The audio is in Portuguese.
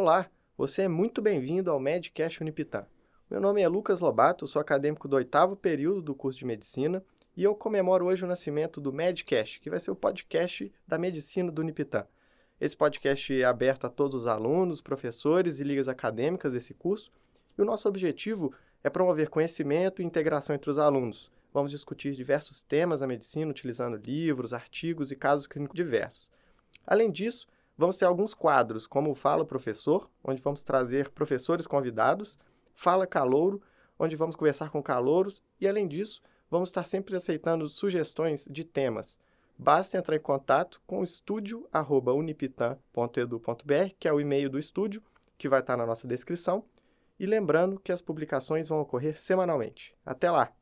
Olá, você é muito bem-vindo ao Medcast Unipitã. Meu nome é Lucas Lobato, sou acadêmico do oitavo período do curso de Medicina e eu comemoro hoje o nascimento do Medcast, que vai ser o podcast da medicina do Unipitã. Esse podcast é aberto a todos os alunos, professores e ligas acadêmicas desse curso e o nosso objetivo é promover conhecimento e integração entre os alunos. Vamos discutir diversos temas da medicina utilizando livros, artigos e casos clínicos diversos. Além disso, vamos ter alguns quadros, como o Fala Professor, onde vamos trazer professores convidados, Fala Calouro, onde vamos conversar com calouros, e além disso, vamos estar sempre aceitando sugestões de temas. Basta entrar em contato com estúdio.unipitan.edu.br, que é o e-mail do estúdio, que vai estar na nossa descrição, e lembrando que as publicações vão ocorrer semanalmente. Até lá!